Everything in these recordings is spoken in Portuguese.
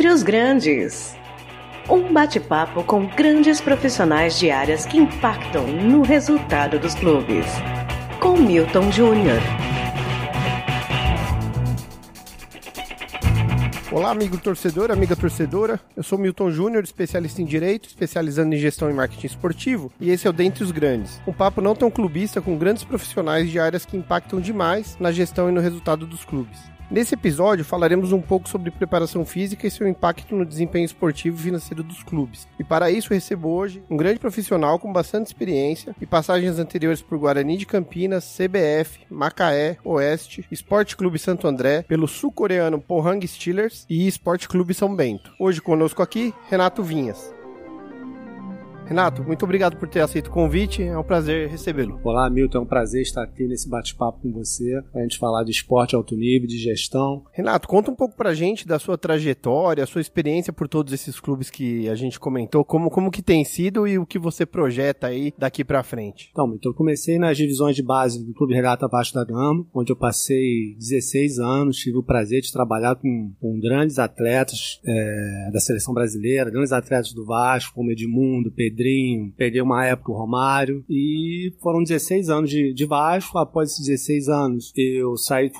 Dentre os Grandes. Um bate-papo com grandes profissionais de áreas que impactam no resultado dos clubes. Com Milton Júnior. Olá, amigo torcedor, amiga torcedora. Eu sou Milton Júnior, especialista em direito, especializando em gestão e marketing esportivo, e esse é o Dentre os Grandes. Um papo não tão clubista com grandes profissionais de áreas que impactam demais na gestão e no resultado dos clubes. Nesse episódio, falaremos um pouco sobre preparação física e seu impacto no desempenho esportivo e financeiro dos clubes. E para isso, recebo hoje um grande profissional com bastante experiência e passagens anteriores por Guarani de Campinas, CBF, Macaé, Oeste, Esporte Clube Santo André, pelo sul-coreano Pohang Steelers e Esporte Clube São Bento. Hoje conosco aqui, Renato Vinhas. Renato, muito obrigado por ter aceito o convite, é um prazer recebê-lo. Olá, Milton, é um prazer estar aqui nesse bate-papo com você, a gente falar de esporte alto nível, de gestão. Renato, conta um pouco pra gente da sua trajetória, a sua experiência por todos esses clubes que a gente comentou, como, como que tem sido e o que você projeta aí daqui para frente. Então, Milton, eu comecei nas divisões de base do Clube Regata Vasco da Gama, onde eu passei 16 anos, tive o prazer de trabalhar com, com grandes atletas é, da seleção brasileira, grandes atletas do Vasco, como Edmundo, Pedro, Pedrinho, peguei uma época o Romário e foram 16 anos de, de Vasco. Após esses 16 anos, eu saí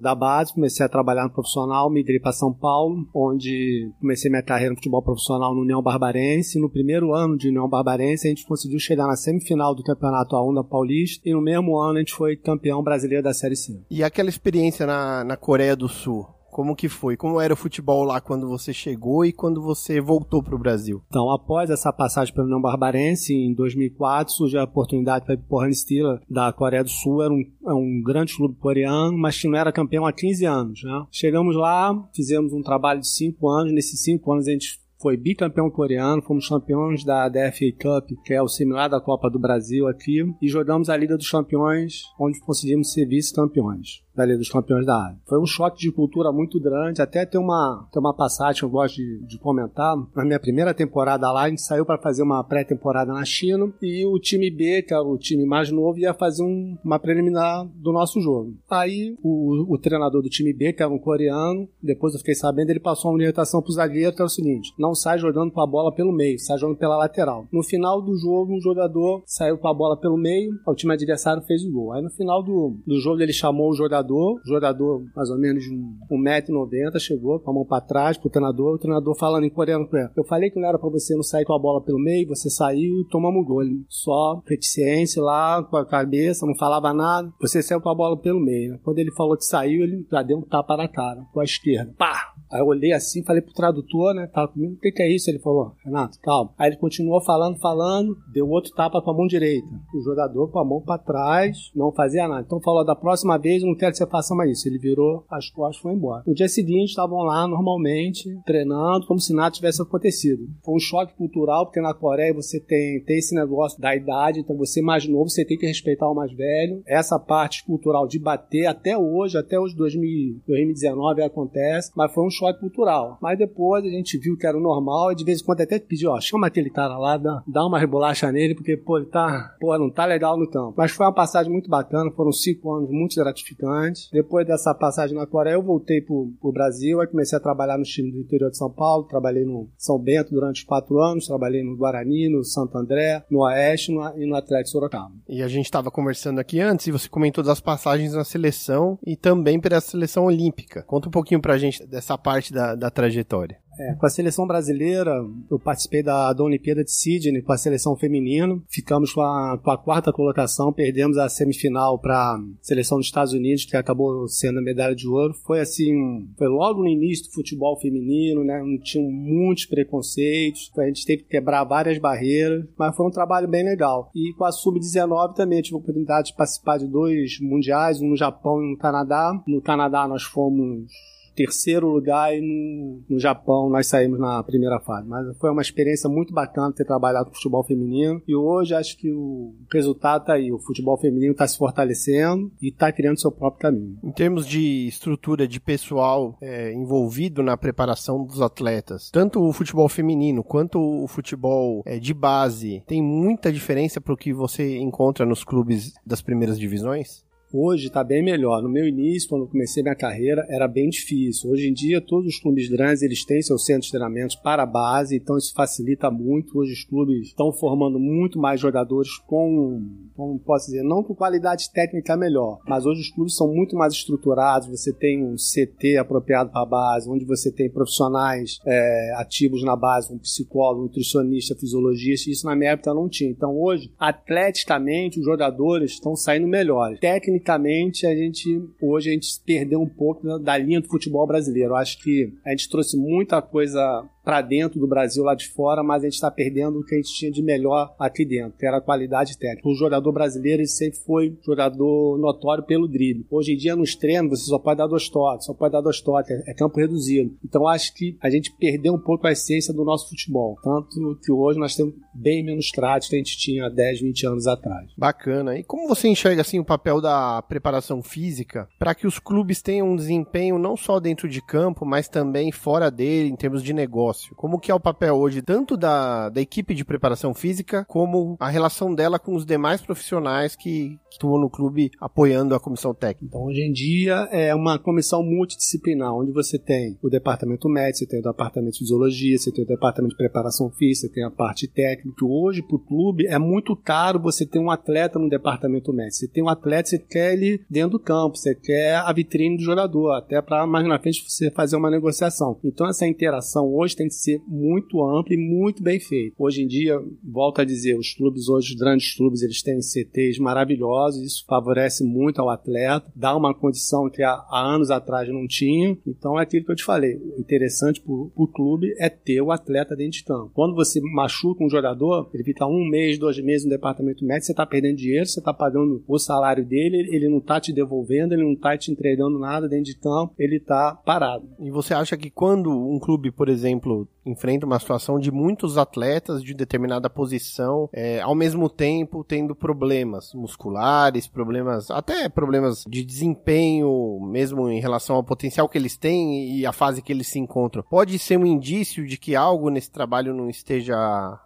da base, comecei a trabalhar no profissional, migrei para São Paulo, onde comecei minha carreira no futebol profissional no União Barbarense. No primeiro ano de União Barbarense, a gente conseguiu chegar na semifinal do Campeonato A1 da Paulista e no mesmo ano a gente foi campeão brasileiro da Série C. E aquela experiência na, na Coreia do Sul? Como que foi? Como era o futebol lá quando você chegou e quando você voltou para o Brasil? Então, após essa passagem pelo União Barbarense, em 2004, surgiu a oportunidade para ir para o Steelers da Coreia do Sul. Era um, é um grande clube coreano, mas que não era campeão há 15 anos. Né? Chegamos lá, fizemos um trabalho de 5 anos. Nesses 5 anos a gente foi bicampeão coreano, fomos campeões da DFA Cup, que é o similar da Copa do Brasil aqui, e jogamos a Liga dos Campeões, onde conseguimos ser vice-campeões da Liga dos Campeões da Ásia. Foi um choque de cultura muito grande, até tem uma, tem uma passagem que eu gosto de, de comentar. Na minha primeira temporada lá, a gente saiu para fazer uma pré-temporada na China e o time B, que era o time mais novo, ia fazer um, uma preliminar do nosso jogo. Aí o, o, treinador do time B, que era um coreano, depois eu fiquei sabendo, ele passou uma orientação pro zagueiro, que era o seguinte: não sai jogando com a bola pelo meio, sai jogando pela lateral. No final do jogo, um jogador saiu com a bola pelo meio, o time adversário fez o gol. Aí no final do, do jogo ele chamou o jogador jogador, jogador mais ou menos de 1,90m, chegou com a mão para trás pro treinador, o treinador falando em coreano com. Eu falei que não era para você não sair com a bola pelo meio, você saiu e tomamos gol. Só reticência lá, com a cabeça, não falava nada. Você saiu com a bola pelo meio. Quando ele falou que saiu, ele já deu um tapa na cara, com a esquerda. Pá! Aí eu olhei assim, falei pro tradutor, né? Tava comigo, o que, que é isso? Ele falou, Renato, calma. Aí ele continuou falando, falando, deu outro tapa com a mão direita. O jogador com a mão para trás, não fazia nada. Então falou, da próxima vez, não quero que você faça mais isso. Ele virou as costas e foi embora. No dia seguinte, estavam lá normalmente, treinando, como se nada tivesse acontecido. Foi um choque cultural, porque na Coreia você tem, tem esse negócio da idade, então você mais novo, você tem que respeitar o mais velho. Essa parte cultural de bater, até hoje, até hoje 2019 acontece, mas foi um choque cultural. Mas depois a gente viu que era o normal e de vez em quando até pediu, ó, chama aquele cara lá, dá, dá uma rebolacha nele, porque, pô, ele tá, pô, não tá legal no campo. Mas foi uma passagem muito bacana, foram cinco anos muito gratificantes. Depois dessa passagem na Coreia, eu voltei pro, pro Brasil, aí comecei a trabalhar no time do interior de São Paulo, trabalhei no São Bento durante quatro anos, trabalhei no Guarani, no Santo André, no Oeste no, e no Atlético Sorocaba. E a gente estava conversando aqui antes e você comentou das passagens na seleção e também pela seleção olímpica. Conta um pouquinho pra gente dessa parte parte da, da trajetória. É, com a seleção brasileira, eu participei da, da Olimpíada de Sydney com a seleção feminina. Ficamos com a, com a quarta colocação, perdemos a semifinal para a seleção dos Estados Unidos, que acabou sendo a medalha de ouro. Foi assim, foi logo no início do futebol feminino, né? Não tinham muitos preconceitos, a gente teve que quebrar várias barreiras, mas foi um trabalho bem legal. E com a Sub-19 também tive a oportunidade de participar de dois mundiais, um no Japão e um no Canadá. No Canadá nós fomos terceiro lugar e no, no Japão nós saímos na primeira fase. Mas foi uma experiência muito bacana ter trabalhado com futebol feminino e hoje acho que o resultado tá aí. O futebol feminino está se fortalecendo e está criando seu próprio caminho. Em termos de estrutura de pessoal é, envolvido na preparação dos atletas, tanto o futebol feminino quanto o futebol é, de base tem muita diferença para o que você encontra nos clubes das primeiras divisões? Hoje está bem melhor. No meu início, quando comecei minha carreira, era bem difícil. Hoje em dia, todos os clubes grandes eles têm seus centros de treinamento para a base, então isso facilita muito. Hoje os clubes estão formando muito mais jogadores com, como posso dizer, não com qualidade técnica melhor, mas hoje os clubes são muito mais estruturados. Você tem um CT apropriado para a base, onde você tem profissionais é, ativos na base, um psicólogo, nutricionista, fisiologista. Isso na minha época não tinha. Então hoje, atleticamente, os jogadores estão saindo melhores. Tecnicamente, a gente hoje a gente perdeu um pouco da, da linha do futebol brasileiro. Eu acho que a gente trouxe muita coisa para dentro do Brasil lá de fora, mas a gente está perdendo o que a gente tinha de melhor aqui dentro, que era a qualidade técnica. O jogador brasileiro ele sempre foi jogador notório pelo drible. Hoje em dia nos treinos você só pode dar dois toques, só pode dar dois toques, é campo reduzido. Então acho que a gente perdeu um pouco a essência do nosso futebol, tanto que hoje nós temos bem menos tratos que a gente tinha 10, 20 anos atrás. Bacana. E como você enxerga assim o papel da preparação física para que os clubes tenham um desempenho não só dentro de campo, mas também fora dele em termos de negócio? Negócio? Como que é o papel hoje tanto da, da equipe de preparação física como a relação dela com os demais profissionais que, que no clube apoiando a comissão técnica? Então, hoje em dia é uma comissão multidisciplinar, onde você tem o departamento médico, você tem o departamento de fisiologia, você tem o departamento de preparação física, você tem a parte técnica. Hoje, para o clube, é muito caro você ter um atleta no departamento médico. Você tem um atleta, você quer ele dentro do campo, você quer a vitrine do jogador, até para mais na frente você fazer uma negociação. Então, essa interação hoje tem que ser muito amplo e muito bem feito. Hoje em dia, volto a dizer, os clubes hoje, os grandes clubes, eles têm CTs maravilhosos, isso favorece muito ao atleta, dá uma condição que há, há anos atrás não tinha. Então é aquilo que eu te falei. O interessante para o clube é ter o atleta dentro de campo. Quando você machuca um jogador, ele fica um mês, dois meses no departamento médico, você está perdendo dinheiro, você está pagando o salário dele, ele não está te devolvendo, ele não está te entregando nada dentro de campo, ele está parado. E você acha que quando um clube, por exemplo, exemplo, enfrenta uma situação de muitos atletas de determinada posição, é, ao mesmo tempo tendo problemas musculares, problemas, até problemas de desempenho, mesmo em relação ao potencial que eles têm e a fase que eles se encontram. Pode ser um indício de que algo nesse trabalho não esteja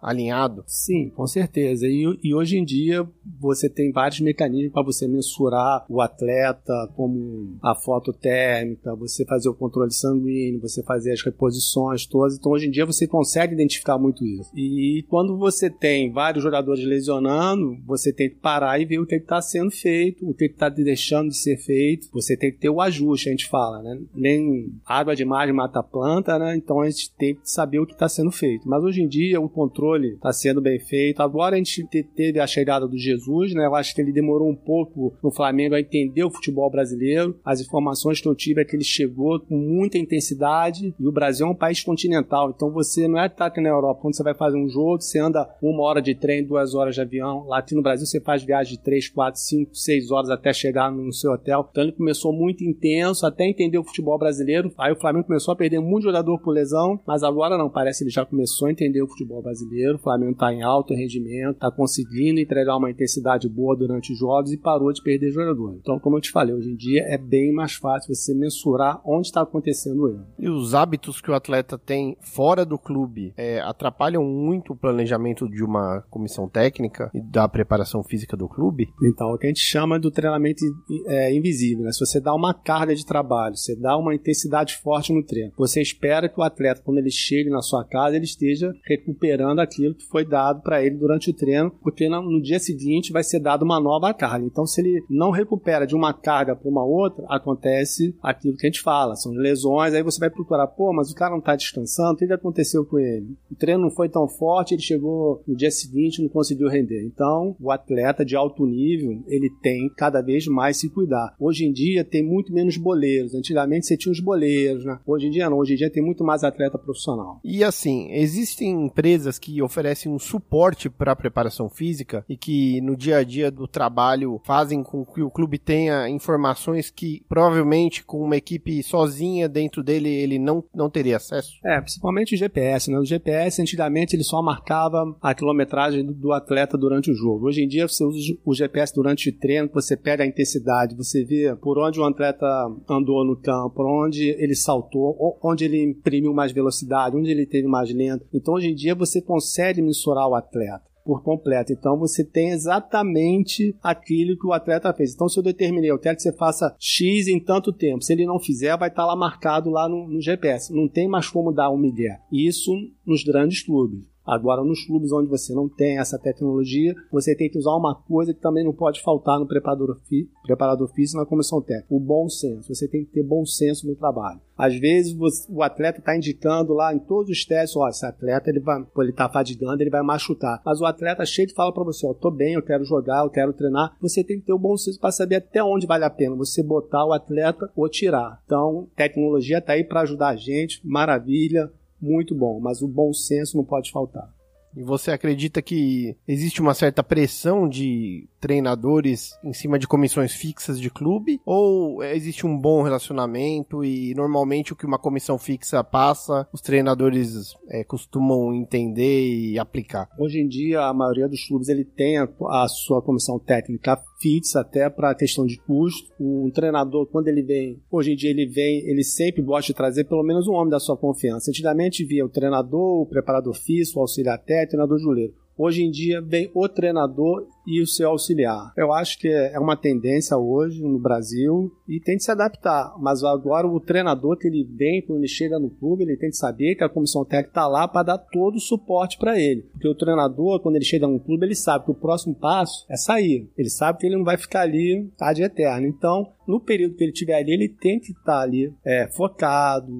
alinhado? Sim, com certeza. E, e hoje em dia você tem vários mecanismos para você mensurar o atleta, como a foto térmica, você fazer o controle sanguíneo, você fazer as reposições todas então hoje em dia você consegue identificar muito isso. E quando você tem vários jogadores lesionando, você tem que parar e ver o que está sendo feito, o que está deixando de ser feito. Você tem que ter o ajuste, a gente fala, né? Nem água demais mata a planta, né? Então a gente tem que saber o que está sendo feito. Mas hoje em dia o controle está sendo bem feito. Agora a gente teve a chegada do Jesus, né? Eu acho que ele demorou um pouco no Flamengo a entender o futebol brasileiro. As informações que eu tive é que ele chegou com muita intensidade e o Brasil é um país continental continental. Então você não é tá aqui na Europa, quando você vai fazer um jogo, você anda uma hora de trem, duas horas de avião. Lá aqui no Brasil você faz viagem de três, quatro, cinco, seis horas até chegar no seu hotel. Então ele começou muito intenso, até entender o futebol brasileiro. Aí o Flamengo começou a perder muito jogador por lesão, mas agora não, parece que ele já começou a entender o futebol brasileiro. O Flamengo está em alto rendimento, está conseguindo entregar uma intensidade boa durante os jogos e parou de perder jogador. Então, como eu te falei, hoje em dia é bem mais fácil você mensurar onde está acontecendo o erro. E os hábitos que o atleta tem fora do clube é, atrapalham muito o planejamento de uma comissão técnica e da preparação física do clube? Então, o que a gente chama do treinamento é, invisível. Né? Se você dá uma carga de trabalho, você dá uma intensidade forte no treino, você espera que o atleta, quando ele chegue na sua casa, ele esteja recuperando aquilo que foi dado para ele durante o treino, porque no dia seguinte vai ser dado uma nova carga. Então, se ele não recupera de uma carga para uma outra, acontece aquilo que a gente fala, são lesões. Aí você vai procurar, pô, mas o cara não está descansando o que aconteceu com ele? O treino não foi tão forte, ele chegou no dia seguinte e não conseguiu render. Então, o atleta de alto nível, ele tem cada vez mais se cuidar. Hoje em dia tem muito menos boleiros. Antigamente você tinha os boleiros, né? Hoje em dia não, hoje em dia tem muito mais atleta profissional. E assim, existem empresas que oferecem um suporte para a preparação física e que no dia a dia do trabalho fazem com que o clube tenha informações que provavelmente com uma equipe sozinha dentro dele ele não, não teria acesso? É, principalmente o GPS, né? O GPS antigamente ele só marcava a quilometragem do atleta durante o jogo. Hoje em dia você usa o GPS durante o treino, você pega a intensidade, você vê por onde o atleta andou no campo, por onde ele saltou, onde ele imprimiu mais velocidade, onde ele teve mais lento. Então hoje em dia você consegue mensurar o atleta. Por completo. Então você tem exatamente aquilo que o atleta fez. Então se eu determinei, eu quero que você faça X em tanto tempo. Se ele não fizer, vai estar lá marcado lá no, no GPS. Não tem mais como dar um migué. Isso nos grandes clubes. Agora, nos clubes onde você não tem essa tecnologia, você tem que usar uma coisa que também não pode faltar no preparador, fí preparador físico na comissão técnica: o bom senso. Você tem que ter bom senso no trabalho. Às vezes você, o atleta está indicando lá em todos os testes: ó, esse atleta ele vai, ele está fadigando, ele vai machucar. Mas o atleta chega e fala para você: ó, tô bem, eu quero jogar, eu quero treinar. Você tem que ter o bom senso para saber até onde vale a pena você botar o atleta ou tirar. Então, tecnologia está aí para ajudar a gente, maravilha muito bom, mas o bom senso não pode faltar. E você acredita que existe uma certa pressão de treinadores em cima de comissões fixas de clube? Ou existe um bom relacionamento e normalmente o que uma comissão fixa passa, os treinadores é, costumam entender e aplicar? Hoje em dia, a maioria dos clubes ele tem a, a sua comissão técnica fixa até para questão de custo. Um treinador, quando ele vem, hoje em dia ele vem, ele sempre gosta de trazer pelo menos um homem da sua confiança. Antigamente via o treinador, o preparador físico, o auxiliar técnico, treinador juleiro. Hoje em dia vem o treinador e o seu auxiliar. Eu acho que é uma tendência hoje no Brasil e tem que se adaptar. Mas agora o treinador que ele vem, quando ele chega no clube, ele tem que saber que a comissão técnica está lá para dar todo o suporte para ele. Porque o treinador, quando ele chega no clube, ele sabe que o próximo passo é sair. Ele sabe que ele não vai ficar ali tá de eterno. Então, no período que ele estiver ali, ele tem que estar tá ali é, focado,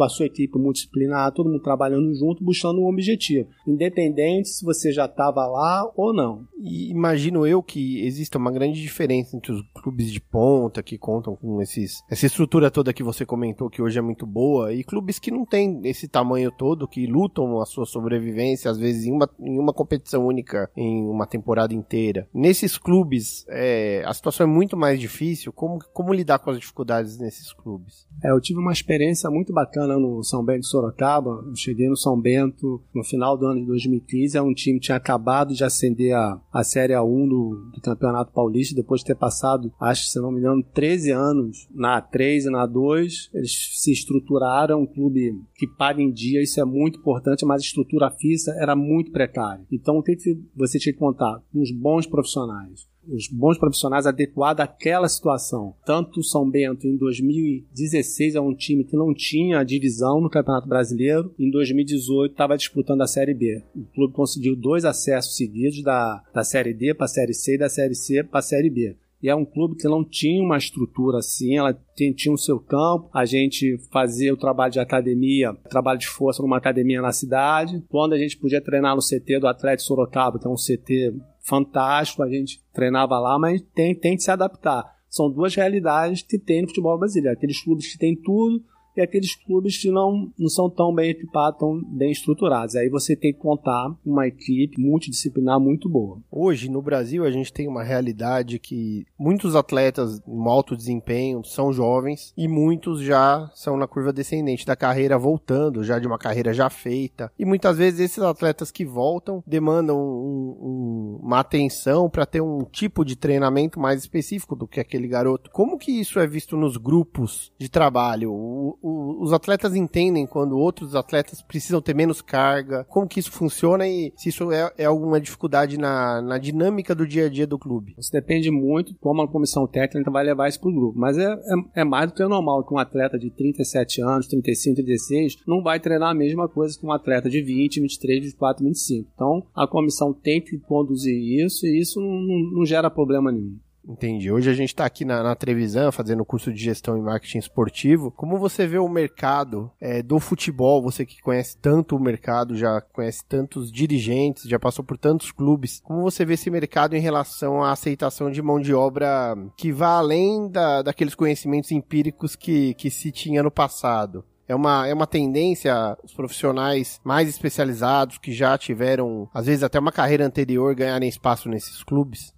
com a sua equipe multidisciplinar, todo mundo trabalhando junto, buscando um objetivo, independente se você já estava lá ou não. E imagino eu que exista uma grande diferença entre os clubes de ponta que contam com esses, essa estrutura toda que você comentou que hoje é muito boa e clubes que não têm esse tamanho todo, que lutam a sua sobrevivência às vezes em uma, em uma competição única em uma temporada inteira. Nesses clubes, é, a situação é muito mais difícil. Como, como lidar com as dificuldades nesses clubes? É, eu tive uma experiência muito bacana no São Bento de Sorocaba. Eu cheguei no São Bento no final do ano de 2015. É um time que tinha acabado de ascender a, a Série A1 do, do Campeonato Paulista, depois de ter passado, acho que se não me engano, 13 anos na A3 e na A2. Eles se estruturaram, um clube que paga em dia, isso é muito importante, mas a estrutura física era muito precária. Então, o que você tinha que contar? Uns bons profissionais os bons profissionais adequados àquela situação. Tanto o São Bento em 2016 é um time que não tinha divisão no Campeonato Brasileiro, em 2018 estava disputando a Série B. O clube conseguiu dois acessos seguidos da, da Série D para a Série C e da Série C para a Série B. E é um clube que não tinha uma estrutura assim, ela tinha, o seu campo, a gente fazia o trabalho de academia, trabalho de força numa academia na cidade. Quando a gente podia treinar no CT do Atlético Sorocaba, que é um CT fantástico, a gente treinava lá, mas tem, tem que se adaptar. São duas realidades que tem no futebol brasileiro. Aqueles clubes que têm tudo e aqueles clubes que não, não são tão bem equipados, tão bem estruturados. Aí você tem que contar uma equipe multidisciplinar muito boa. Hoje, no Brasil, a gente tem uma realidade que muitos atletas em alto desempenho são jovens e muitos já são na curva descendente da carreira, voltando já de uma carreira já feita. E muitas vezes esses atletas que voltam demandam um, um, uma atenção para ter um tipo de treinamento mais específico do que aquele garoto. Como que isso é visto nos grupos de trabalho? O, o, os atletas entendem quando outros atletas precisam ter menos carga? Como que isso funciona e se isso é, é alguma dificuldade na, na dinâmica do dia a dia do clube? Isso depende muito como a comissão técnica vai levar isso para o grupo. Mas é, é, é, mais do que normal que um atleta de 37 anos, 35, 36 não vai treinar a mesma coisa que um atleta de 20, 23, 24, 25. Então a comissão tem que conduzir isso e isso não, não gera problema nenhum. Entendi. Hoje a gente está aqui na, na Trevisan fazendo curso de gestão e marketing esportivo. Como você vê o mercado é, do futebol? Você que conhece tanto o mercado, já conhece tantos dirigentes, já passou por tantos clubes. Como você vê esse mercado em relação à aceitação de mão de obra que vá além da, daqueles conhecimentos empíricos que, que se tinha no passado? É uma, é uma tendência os profissionais mais especializados que já tiveram, às vezes até uma carreira anterior, ganharem espaço nesses clubes?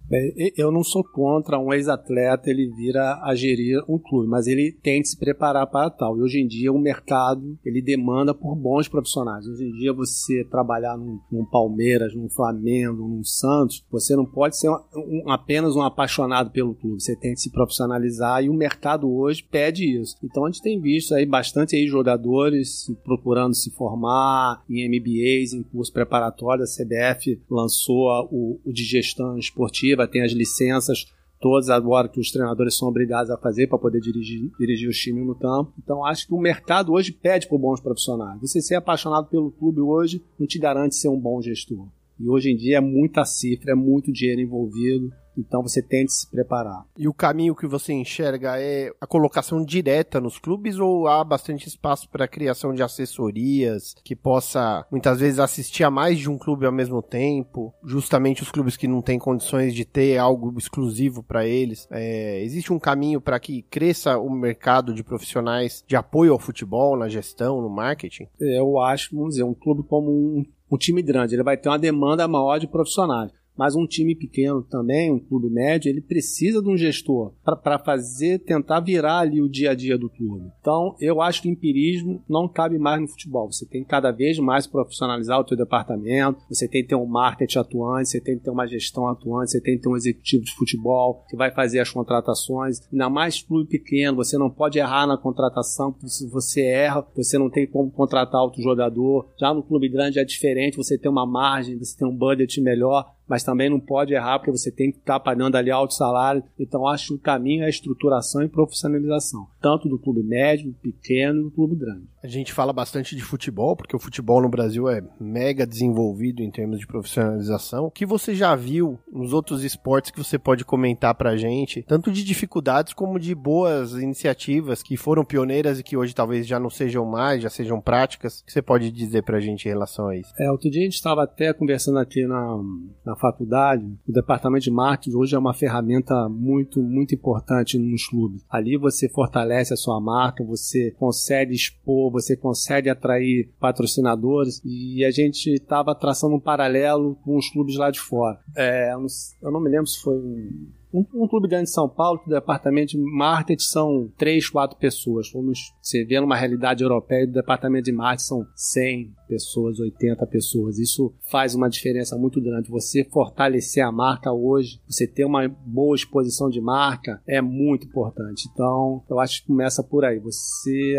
eu não sou contra um ex-atleta ele vira a gerir um clube, mas ele tem que se preparar para tal. E hoje em dia o mercado ele demanda por bons profissionais. Hoje em dia você trabalhar num, num Palmeiras, num Flamengo, num Santos, você não pode ser um, um, apenas um apaixonado pelo clube. Você tem que se profissionalizar e o mercado hoje pede isso. Então a gente tem visto aí bastante aí jogadores procurando se formar em MBAs, em curso preparatório. A CBF lançou o, o de gestão esportiva, tem as licenças todas agora que os treinadores são obrigados a fazer para poder dirigir, dirigir os times no campo. Então acho que o mercado hoje pede por bons profissionais. Você ser apaixonado pelo clube hoje não te garante ser um bom gestor. E hoje em dia é muita cifra, é muito dinheiro envolvido. Então você tem que se preparar. E o caminho que você enxerga é a colocação direta nos clubes ou há bastante espaço para a criação de assessorias que possa muitas vezes assistir a mais de um clube ao mesmo tempo? Justamente os clubes que não têm condições de ter algo exclusivo para eles. É, existe um caminho para que cresça o mercado de profissionais de apoio ao futebol, na gestão, no marketing? Eu acho, vamos dizer, um clube como um, um time grande, ele vai ter uma demanda maior de profissionais. Mas um time pequeno também, um clube médio, ele precisa de um gestor para fazer, tentar virar ali o dia a dia do clube. Então, eu acho que empirismo não cabe mais no futebol. Você tem que cada vez mais profissionalizar o teu departamento, você tem que ter um marketing atuante, você tem que ter uma gestão atuante, você tem que ter um executivo de futebol que vai fazer as contratações. Ainda mais clube pequeno, você não pode errar na contratação, porque se você erra, você não tem como contratar outro jogador. Já no clube grande é diferente, você tem uma margem, você tem um budget melhor mas também não pode errar porque você tem que estar pagando ali alto salário. Então acho que o caminho é a estruturação e profissionalização, tanto do clube médio, pequeno e do clube grande. A gente fala bastante de futebol, porque o futebol no Brasil é mega desenvolvido em termos de profissionalização. O que você já viu nos outros esportes que você pode comentar pra gente, tanto de dificuldades como de boas iniciativas que foram pioneiras e que hoje talvez já não sejam mais, já sejam práticas, o que você pode dizer pra gente em relação a isso? É, outro dia a gente estava até conversando aqui na, na faculdade, o departamento de marketing hoje é uma ferramenta muito, muito importante nos clubes. Ali você fortalece a sua marca, você consegue expor você consegue atrair patrocinadores e a gente estava traçando um paralelo com os clubes lá de fora. É, eu, não, eu não me lembro se foi um um, um, clube grande de São Paulo, que o departamento de marketing são três, quatro pessoas. Vamos, você vê numa realidade europeia, o departamento de marketing são 100 pessoas, 80 pessoas. Isso faz uma diferença muito grande. Você fortalecer a marca hoje, você ter uma boa exposição de marca, é muito importante. Então, eu acho que começa por aí. Você,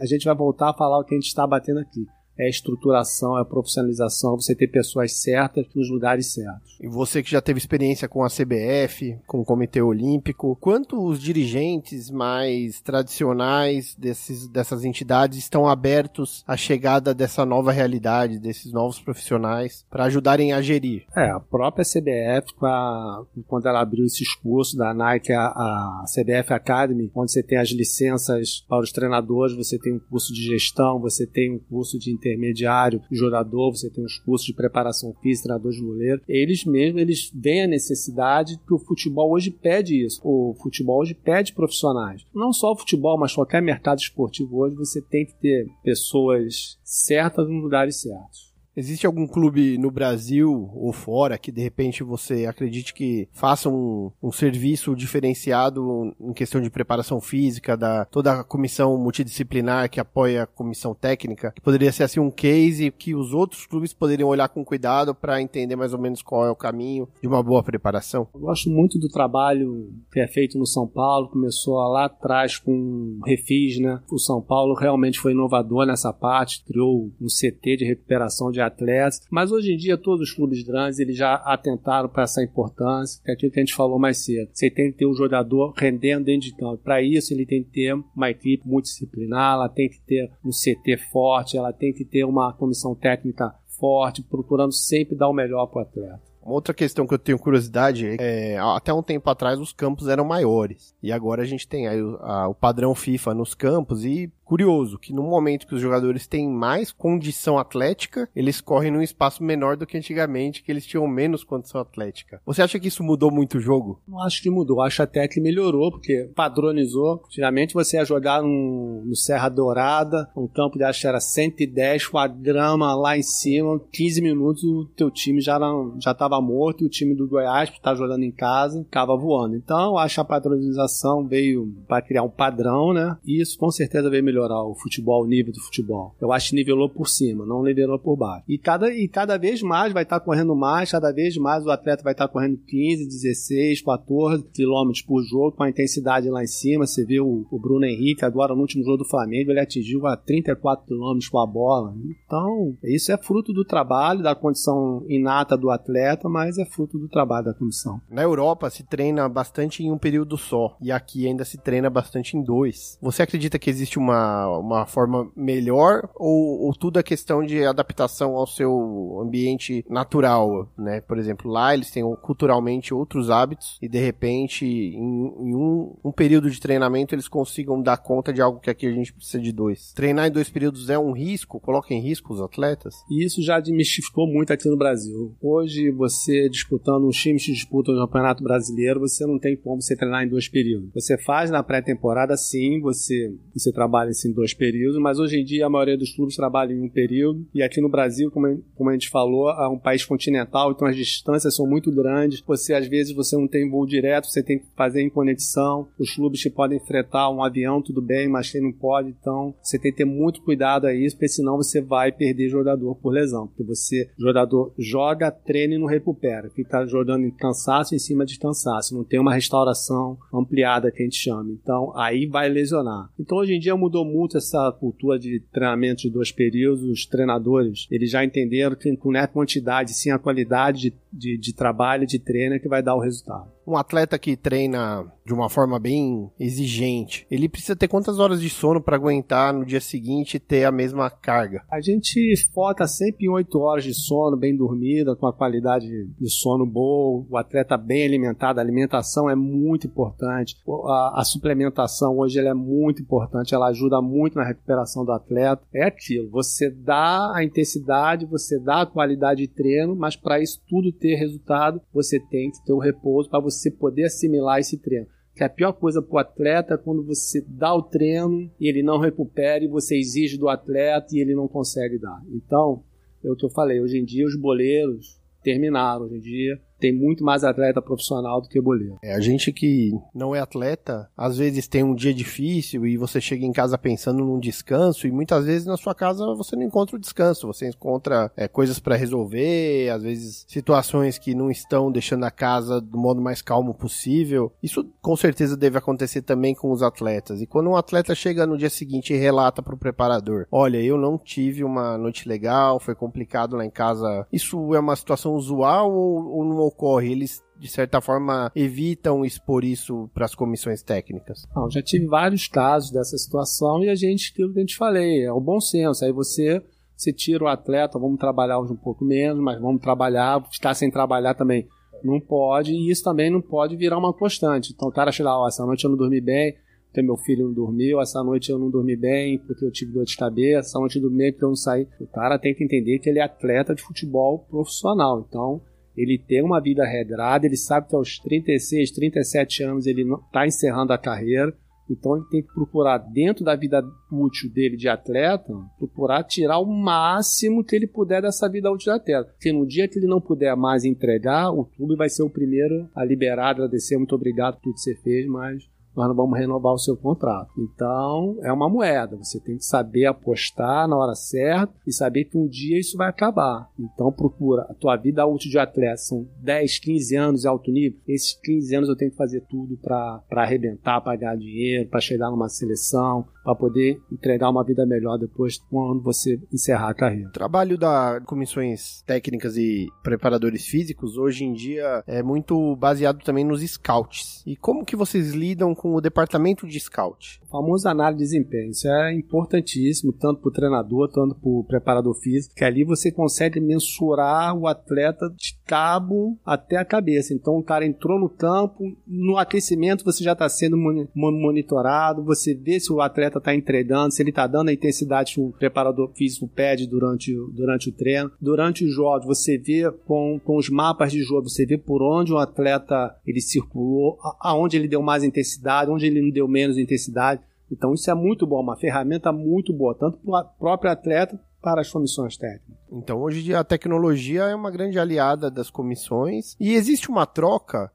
a gente vai voltar a falar o que a gente está batendo aqui é a estruturação, é a profissionalização, você ter pessoas certas nos lugares certos. E você que já teve experiência com a CBF, com o Comitê Olímpico, quanto os dirigentes mais tradicionais desses, dessas entidades estão abertos à chegada dessa nova realidade, desses novos profissionais, para ajudarem a gerir? É, a própria CBF, a, quando ela abriu esses cursos da Nike, a, a CBF Academy, onde você tem as licenças para os treinadores, você tem um curso de gestão, você tem um curso de intermediário, jogador, você tem os cursos de preparação física, treinador de goleiro. Eles mesmos, eles veem a necessidade que o futebol hoje pede isso. O futebol hoje pede profissionais. Não só o futebol, mas qualquer mercado esportivo hoje, você tem que ter pessoas certas nos lugares certos. Existe algum clube no Brasil ou fora que de repente você acredite que faça um, um serviço diferenciado em questão de preparação física, da toda a comissão multidisciplinar que apoia a comissão técnica, que poderia ser assim um case que os outros clubes poderiam olhar com cuidado para entender mais ou menos qual é o caminho de uma boa preparação? Eu gosto muito do trabalho que é feito no São Paulo, começou lá atrás com Refis, né? O São Paulo realmente foi inovador nessa parte, criou um CT de recuperação de atletas, mas hoje em dia todos os clubes grandes eles já atentaram para essa importância, que é aquilo que a gente falou mais cedo. Você tem que ter um jogador rendendo dentro de campo. Para isso ele tem que ter uma equipe multidisciplinar, ela tem que ter um CT forte, ela tem que ter uma comissão técnica forte, procurando sempre dar o melhor para o atleta. Uma outra questão que eu tenho curiosidade é, até um tempo atrás os campos eram maiores. E agora a gente tem aí o, a, o padrão FIFA nos campos e curioso que no momento que os jogadores têm mais condição atlética, eles correm num espaço menor do que antigamente, que eles tinham menos condição atlética. Você acha que isso mudou muito o jogo? Não acho que mudou, acho até que melhorou, porque padronizou. Antigamente você ia jogar no, Serra Dourada, um campo de acho que era 110 com a grama lá em cima, 15 minutos o teu time já já estava morto e o time do Goiás, que está jogando em casa, estava voando. Então, acho a padronização veio para criar um padrão, né? E isso com certeza veio melhorar melhorar o futebol, o nível do futebol. Eu acho que nivelou por cima, não nivelou por baixo. E cada, e cada vez mais vai estar tá correndo mais, cada vez mais o atleta vai estar tá correndo 15, 16, 14 quilômetros por jogo, com a intensidade lá em cima. Você vê o, o Bruno Henrique agora no último jogo do Flamengo, ele atingiu a 34 quilômetros com a bola. Então, isso é fruto do trabalho, da condição inata do atleta, mas é fruto do trabalho da comissão. Na Europa se treina bastante em um período só, e aqui ainda se treina bastante em dois. Você acredita que existe uma, uma forma melhor ou, ou tudo é questão de adaptação ao seu ambiente natural, né? Por exemplo, lá eles têm culturalmente outros hábitos e de repente em, em um, um período de treinamento eles consigam dar conta de algo que aqui a gente precisa de dois. Treinar em dois períodos é um risco? Coloca em risco os atletas? E isso já desmistificou muito aqui no Brasil. Hoje, você disputando, um time que disputa o Campeonato Brasileiro, você não tem como você treinar em dois períodos. Você faz na pré-temporada, sim, você, você trabalha em dois períodos, mas hoje em dia a maioria dos clubes trabalha em um período. E aqui no Brasil, como, como a gente falou, é um país continental, então as distâncias são muito grandes. Você, às vezes, você não tem voo direto, você tem que fazer em conexão. Os clubes que podem fretar um avião, tudo bem, mas quem não pode, então você tem que ter muito cuidado a isso, porque senão você vai perder jogador por lesão. Porque você, jogador, joga, treina e não recupera. Fica jogando em cansaço em cima de cansaço. Não tem uma restauração ampliada que a gente chama. Então, aí vai lesionar. Então, hoje em dia mudou muito essa cultura de treinamento de dois períodos. Os treinadores, eles já entenderam que não é a quantidade, sim a qualidade de, de, de trabalho, de treino é que vai dar o resultado um atleta que treina de uma forma bem exigente, ele precisa ter quantas horas de sono para aguentar no dia seguinte ter a mesma carga? A gente foca sempre em 8 horas de sono, bem dormida, com a qualidade de sono boa, o atleta bem alimentado, a alimentação é muito importante. A, a suplementação hoje é muito importante, ela ajuda muito na recuperação do atleta. É aquilo, você dá a intensidade, você dá a qualidade de treino, mas para isso tudo ter resultado, você tem que ter o repouso para você você poder assimilar esse treino. Que a pior coisa para o atleta é quando você dá o treino e ele não recupera e você exige do atleta e ele não consegue dar. Então, é o que eu falei, hoje em dia os boleiros terminaram, hoje em dia tem muito mais atleta profissional do que boleiro. É, a gente que não é atleta, às vezes tem um dia difícil e você chega em casa pensando num descanso e muitas vezes na sua casa você não encontra o descanso, você encontra é, coisas para resolver, às vezes situações que não estão deixando a casa do modo mais calmo possível. Isso com certeza deve acontecer também com os atletas. E quando um atleta chega no dia seguinte e relata para o preparador: Olha, eu não tive uma noite legal, foi complicado lá em casa. Isso é uma situação usual ou, ou não ocorre, eles de certa forma evitam expor isso para as comissões técnicas? Já tive vários casos dessa situação e a gente, aquilo que a gente falei, é o bom senso. Aí você, você tira o atleta, vamos trabalhar hoje um pouco menos, mas vamos trabalhar, ficar sem trabalhar também não pode, e isso também não pode virar uma constante. Então o cara chega lá, essa noite eu não dormi bem, porque meu filho não dormiu, essa noite eu não dormi bem porque eu tive dor de cabeça, essa noite eu dormi porque eu não saí. O cara tem que entender que ele é atleta de futebol profissional, então ele tem uma vida regrada, ele sabe que aos 36, 37 anos ele está encerrando a carreira, então ele tem que procurar, dentro da vida útil dele de atleta, procurar tirar o máximo que ele puder dessa vida útil de atleta. Porque no dia que ele não puder mais entregar, o clube vai ser o primeiro a liberar, agradecer, muito obrigado por tudo que você fez, mas nós não vamos renovar o seu contrato. Então, é uma moeda. Você tem que saber apostar na hora certa e saber que um dia isso vai acabar. Então, procura. A tua vida útil de atleta são 10, 15 anos de alto nível. Esses 15 anos eu tenho que fazer tudo para arrebentar, pagar dinheiro, para chegar numa seleção, para poder entregar uma vida melhor depois quando você encerrar a carreira. O trabalho da comissões técnicas e preparadores físicos hoje em dia é muito baseado também nos scouts. E como que vocês lidam com o departamento de scout? Famosa análise de desempenho. Isso é importantíssimo, tanto para o treinador, tanto para o preparador físico, que ali você consegue mensurar o atleta de cabo até a cabeça. Então o cara entrou no campo, no aquecimento você já está sendo monitorado, você vê se o atleta está entregando, se ele está dando a intensidade que o preparador físico pede durante, durante o treino. Durante os jogos, você vê com, com os mapas de jogo, você vê por onde o atleta ele circulou, aonde ele deu mais intensidade, onde ele não deu menos intensidade. Então isso é muito bom, uma ferramenta muito boa, tanto para o próprio atleta para as comissões técnicas. Então hoje a tecnologia é uma grande aliada das comissões e existe uma troca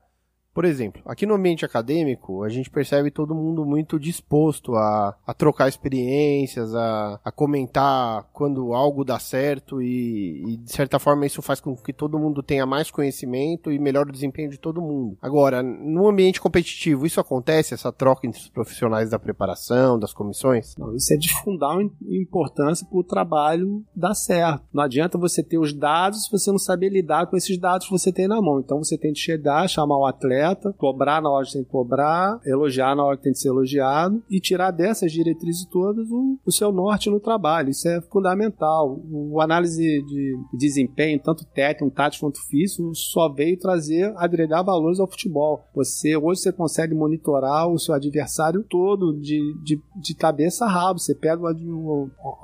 Por exemplo, aqui no ambiente acadêmico, a gente percebe todo mundo muito disposto a, a trocar experiências, a, a comentar quando algo dá certo e, e, de certa forma, isso faz com que todo mundo tenha mais conhecimento e melhor desempenho de todo mundo. Agora, no ambiente competitivo, isso acontece, essa troca entre os profissionais da preparação, das comissões? Não, isso é de fundamental importância para o trabalho dar certo. Não adianta você ter os dados se você não saber lidar com esses dados que você tem na mão. Então você tem que chegar, chamar o atleta, cobrar na hora que tem que cobrar, elogiar na hora que tem que ser elogiado e tirar dessas diretrizes todas o, o seu norte no trabalho. Isso é fundamental. O análise de desempenho, tanto técnico, tático quanto físico, só veio trazer, agregar valores ao futebol. Você hoje você consegue monitorar o seu adversário todo de, de, de cabeça a rabo. Você pega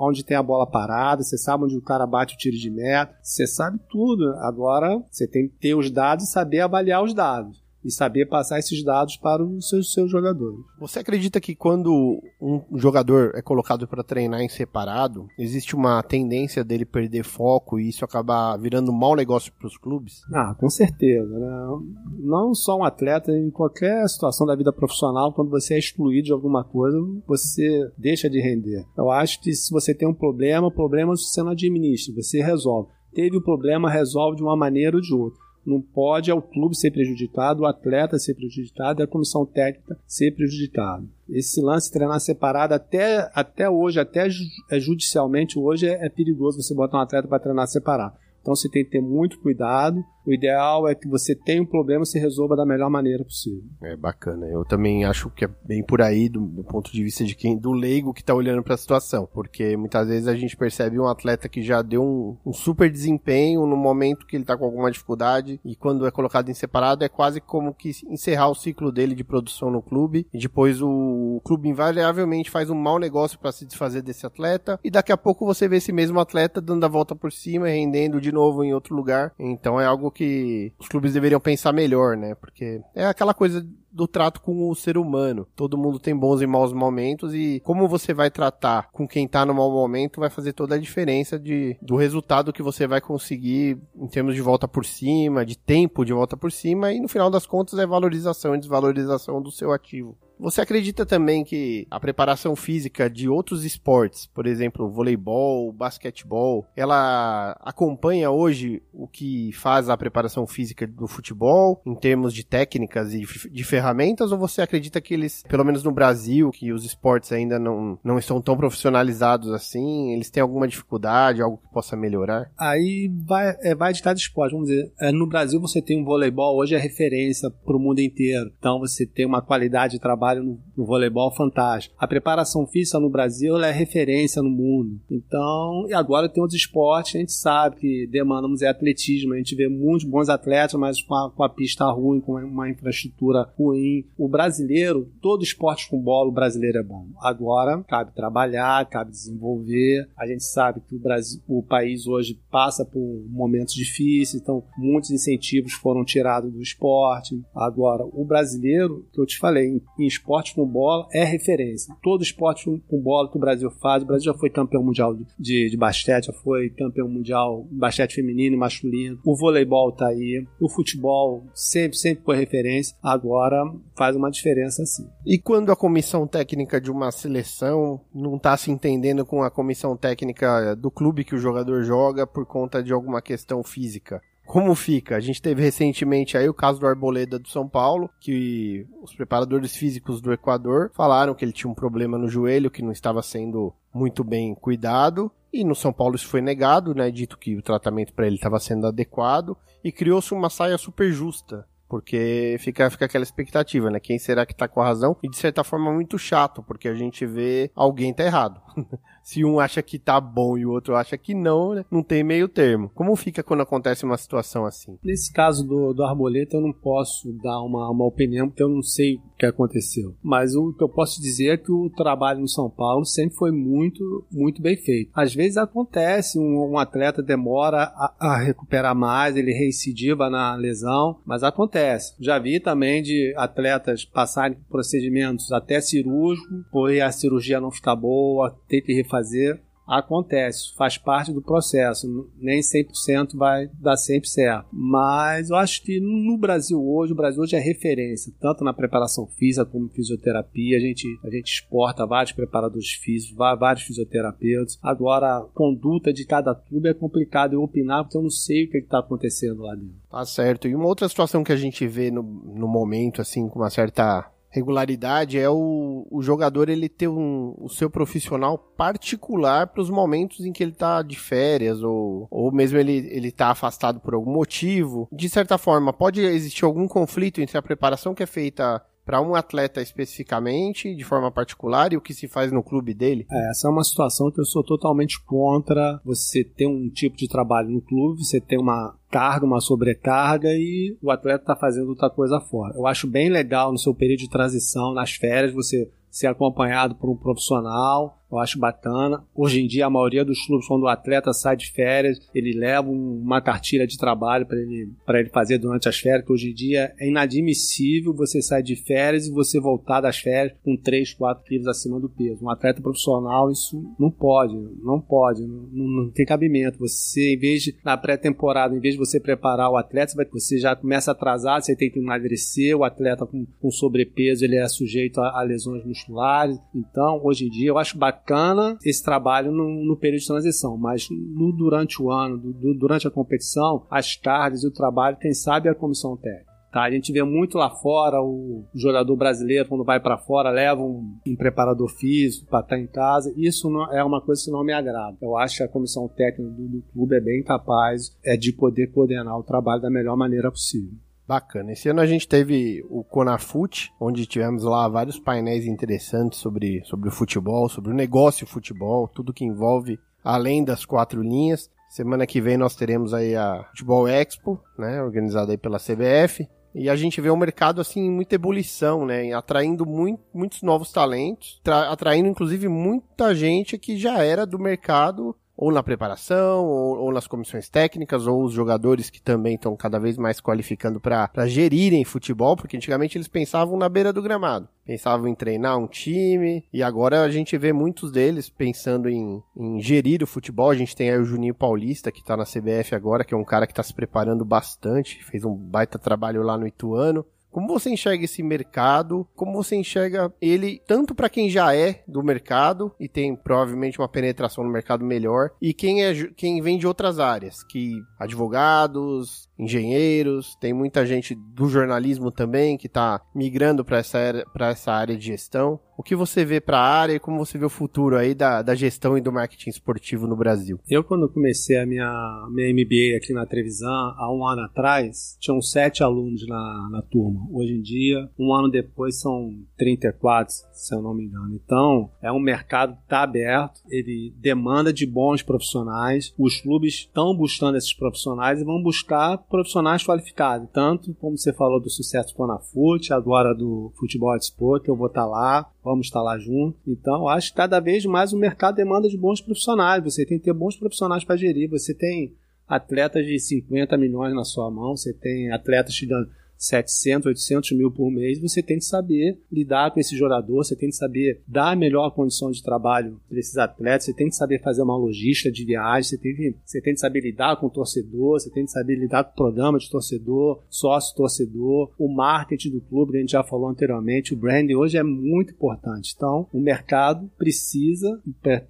onde tem a bola parada, você sabe onde o cara bate o tiro de meta, você sabe tudo. Agora você tem que ter os dados e saber avaliar os dados e saber passar esses dados para os seus, seus jogadores. Você acredita que quando um jogador é colocado para treinar em separado, existe uma tendência dele perder foco e isso acabar virando um mau negócio para os clubes? Ah, com certeza. Né? Não só um atleta, em qualquer situação da vida profissional, quando você é excluído de alguma coisa, você deixa de render. Eu acho que se você tem um problema, o problema você não administra, você resolve. Teve o problema, resolve de uma maneira ou de outra. Não pode é o clube ser prejudicado, o atleta ser prejudicado a comissão técnica ser prejudicada. Esse lance treinar separado até, até hoje, até é judicialmente hoje é, é perigoso você botar um atleta para treinar separado. Então você tem que ter muito cuidado. O ideal é que você tenha um problema e se resolva da melhor maneira possível. É bacana. Eu também acho que é bem por aí do, do ponto de vista de quem do leigo que está olhando para a situação, porque muitas vezes a gente percebe um atleta que já deu um, um super desempenho no momento que ele está com alguma dificuldade e quando é colocado em separado é quase como que encerrar o ciclo dele de produção no clube e depois o, o clube invariavelmente faz um mau negócio para se desfazer desse atleta e daqui a pouco você vê esse mesmo atleta dando a volta por cima e rendendo de novo em outro lugar. Então é algo que os clubes deveriam pensar melhor, né? Porque é aquela coisa do trato com o ser humano. Todo mundo tem bons e maus momentos e como você vai tratar com quem tá no mau momento vai fazer toda a diferença de, do resultado que você vai conseguir em termos de volta por cima, de tempo de volta por cima e no final das contas é valorização e desvalorização do seu ativo. Você acredita também que a preparação física de outros esportes, por exemplo, voleibol, basquetebol, ela acompanha hoje o que faz a preparação física do futebol em termos de técnicas e de ferramentas? Ou você acredita que eles, pelo menos no Brasil, que os esportes ainda não, não estão tão profissionalizados assim, eles têm alguma dificuldade, algo que possa melhorar? Aí vai, é, vai de cada esporte. Vamos dizer, é, no Brasil você tem um voleibol, hoje é referência para o mundo inteiro. Então você tem uma qualidade de trabalho trabalho no, no voleibol fantástico. A preparação física no Brasil é referência no mundo. Então, e agora tem outros esportes, a gente sabe que demandamos é atletismo, a gente vê muitos bons atletas, mas com a, com a pista ruim, com uma infraestrutura ruim. O brasileiro, todo esporte com bola, o brasileiro é bom. Agora, cabe trabalhar, cabe desenvolver. A gente sabe que o, Brasil, o país hoje passa por momentos difíceis, então muitos incentivos foram tirados do esporte. Agora, o brasileiro, que eu te falei, em, em esporte com bola é referência. Todo esporte com bola que o Brasil faz, o Brasil já foi campeão mundial de, de basquete, já foi campeão mundial de basquete feminino e masculino. O voleibol tá aí, o futebol sempre, sempre foi referência. Agora faz uma diferença sim. E quando a comissão técnica de uma seleção não está se entendendo com a comissão técnica do clube que o jogador joga por conta de alguma questão física? Como fica? A gente teve recentemente aí o caso do Arboleda do São Paulo, que os preparadores físicos do Equador falaram que ele tinha um problema no joelho que não estava sendo muito bem cuidado. E no São Paulo isso foi negado, né? Dito que o tratamento para ele estava sendo adequado e criou-se uma saia super justa porque fica, fica aquela expectativa, né? Quem será que tá com a razão? E de certa forma muito chato, porque a gente vê alguém tá errado. se um acha que tá bom e o outro acha que não, né? não tem meio termo. Como fica quando acontece uma situação assim? Nesse caso do, do Arboleta, eu não posso dar uma, uma opinião, porque eu não sei o que aconteceu. Mas o que eu posso dizer é que o trabalho no São Paulo sempre foi muito, muito bem feito. Às vezes acontece, um, um atleta demora a, a, recuperar mais, ele reincidiva na lesão, mas acontece. Já vi também de atletas passarem procedimentos até cirúrgico, por a cirurgia não ficar boa, ter que fazer Acontece, faz parte do processo. Nem 100% vai dar sempre certo. Mas eu acho que no Brasil hoje, o Brasil hoje é referência, tanto na preparação física como fisioterapia. A gente, a gente exporta vários preparadores físicos, vários fisioterapeutas. Agora, a conduta de cada clube é complicado eu opinar porque eu não sei o que está acontecendo lá dentro. Tá certo. E uma outra situação que a gente vê no, no momento, assim, com uma certa regularidade é o, o jogador ele ter um, o seu profissional particular para os momentos em que ele está de férias ou, ou mesmo ele ele está afastado por algum motivo. De certa forma, pode existir algum conflito entre a preparação que é feita para um atleta especificamente, de forma particular, e o que se faz no clube dele? É, essa é uma situação que eu sou totalmente contra você ter um tipo de trabalho no clube, você ter uma carga, uma sobrecarga e o atleta está fazendo outra coisa fora. Eu acho bem legal no seu período de transição, nas férias, você ser acompanhado por um profissional, eu acho bacana. Hoje em dia, a maioria dos clubes, quando o atleta sai de férias, ele leva uma cartilha de trabalho para ele, ele fazer durante as férias, que hoje em dia é inadmissível você sair de férias e você voltar das férias com 3, 4 quilos acima do peso. Um atleta profissional, isso não pode, não pode, não, não tem cabimento. Você, em vez de, na pré-temporada, em vez de você preparar o atleta, você já começa atrasado, você tem que emagrecer, o atleta com, com sobrepeso, ele é sujeito a, a lesões musculares. Então, hoje em dia, eu acho bacana bacana esse trabalho no, no período de transição, mas no, durante o ano, do, durante a competição, as tardes e o trabalho, quem sabe é a comissão técnica. Tá, a gente vê muito lá fora o jogador brasileiro, quando vai para fora, leva um, um preparador físico para estar em casa. Isso não, é uma coisa que não me agrada. Eu acho que a comissão técnica do, do clube é bem capaz é, de poder coordenar o trabalho da melhor maneira possível. Bacana. Esse ano a gente teve o Conafute, onde tivemos lá vários painéis interessantes sobre, sobre o futebol, sobre o negócio futebol, tudo que envolve além das quatro linhas. Semana que vem nós teremos aí a Futebol Expo, né, organizada aí pela CBF. E a gente vê um mercado assim muita ebulição, né, atraindo muito, muitos novos talentos, atraindo inclusive muita gente que já era do mercado ou na preparação, ou, ou, nas comissões técnicas, ou os jogadores que também estão cada vez mais qualificando para gerirem futebol, porque antigamente eles pensavam na beira do gramado, pensavam em treinar um time, e agora a gente vê muitos deles pensando em, em gerir o futebol. A gente tem aí o Juninho Paulista, que está na CBF agora, que é um cara que está se preparando bastante, fez um baita trabalho lá no Ituano. Como você enxerga esse mercado? Como você enxerga ele tanto para quem já é do mercado e tem provavelmente uma penetração no mercado melhor e quem é quem vem de outras áreas, que advogados, engenheiros, tem muita gente do jornalismo também que está migrando para essa, essa área de gestão. O que você vê para a área e como você vê o futuro aí da, da gestão e do marketing esportivo no Brasil? Eu, quando comecei a minha, minha MBA aqui na Trevisan, há um ano atrás, tinham sete alunos na, na turma. Hoje em dia, um ano depois, são 34, se eu não me engano. Então, é um mercado que está aberto, ele demanda de bons profissionais. Os clubes estão buscando esses profissionais e vão buscar profissionais qualificados, tanto como você falou do sucesso com a FUT, agora do futebol de esporte, eu vou estar tá lá, vamos estar lá junto. Então, acho que cada vez mais o mercado demanda de bons profissionais. Você tem que ter bons profissionais para gerir. Você tem atletas de 50 milhões na sua mão, você tem atletas te dando 700, 800 mil por mês, você tem que saber lidar com esse jogador, você tem que saber dar a melhor condição de trabalho para esses atletas, você tem que saber fazer uma logística de viagem, você tem que, você tem que saber lidar com o torcedor, você tem que saber lidar com o programa de torcedor, sócio-torcedor, o marketing do clube, que a gente já falou anteriormente, o branding hoje é muito importante. Então, o mercado precisa,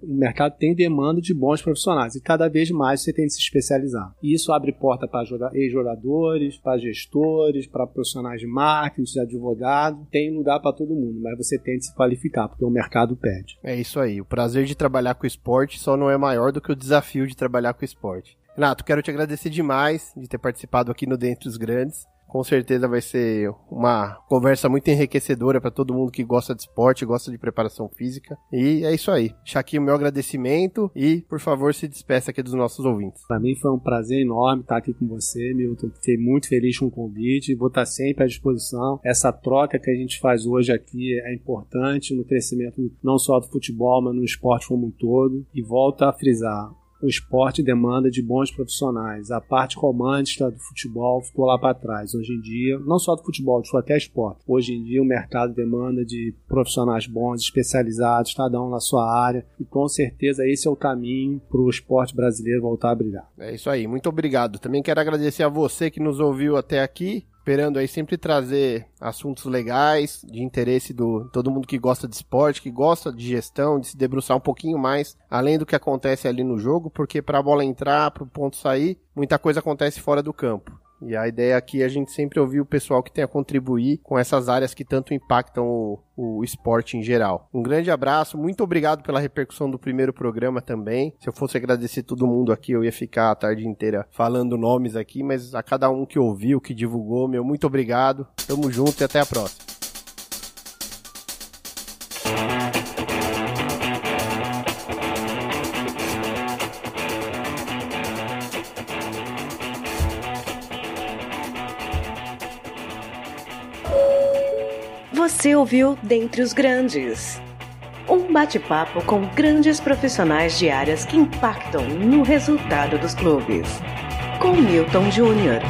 o mercado tem demanda de bons profissionais e cada vez mais você tem que se especializar. E isso abre porta para ex-jogadores, para gestores, para para profissionais de marketing, de advogado, tem lugar para todo mundo, mas você tem que se qualificar, porque o mercado pede. É isso aí. O prazer de trabalhar com esporte só não é maior do que o desafio de trabalhar com esporte. Renato, quero te agradecer demais de ter participado aqui no Dentro dos Grandes com certeza vai ser uma conversa muito enriquecedora para todo mundo que gosta de esporte, gosta de preparação física. E é isso aí. Deixar aqui o meu agradecimento e, por favor, se despeça aqui dos nossos ouvintes. Para mim foi um prazer enorme estar aqui com você, Milton. Fiquei muito feliz com o convite. Vou estar sempre à disposição. Essa troca que a gente faz hoje aqui é importante no crescimento não só do futebol, mas no esporte como um todo. E volto a frisar o esporte demanda de bons profissionais. A parte romântica do futebol ficou lá para trás. Hoje em dia, não só do futebol, de até esporte. Hoje em dia o mercado demanda de profissionais bons, especializados, cada um na sua área. E com certeza esse é o caminho para o esporte brasileiro voltar a brilhar. É isso aí, muito obrigado. Também quero agradecer a você que nos ouviu até aqui esperando aí sempre trazer assuntos legais, de interesse do todo mundo que gosta de esporte, que gosta de gestão, de se debruçar um pouquinho mais além do que acontece ali no jogo, porque para a bola entrar, para o ponto sair, muita coisa acontece fora do campo. E a ideia aqui é a gente sempre ouvir o pessoal que tem a contribuir com essas áreas que tanto impactam o, o esporte em geral. Um grande abraço, muito obrigado pela repercussão do primeiro programa também. Se eu fosse agradecer todo mundo aqui, eu ia ficar a tarde inteira falando nomes aqui, mas a cada um que ouviu, que divulgou, meu muito obrigado. Tamo junto e até a próxima. Ouviu Dentre os Grandes. Um bate-papo com grandes profissionais de áreas que impactam no resultado dos clubes. Com Milton Júnior.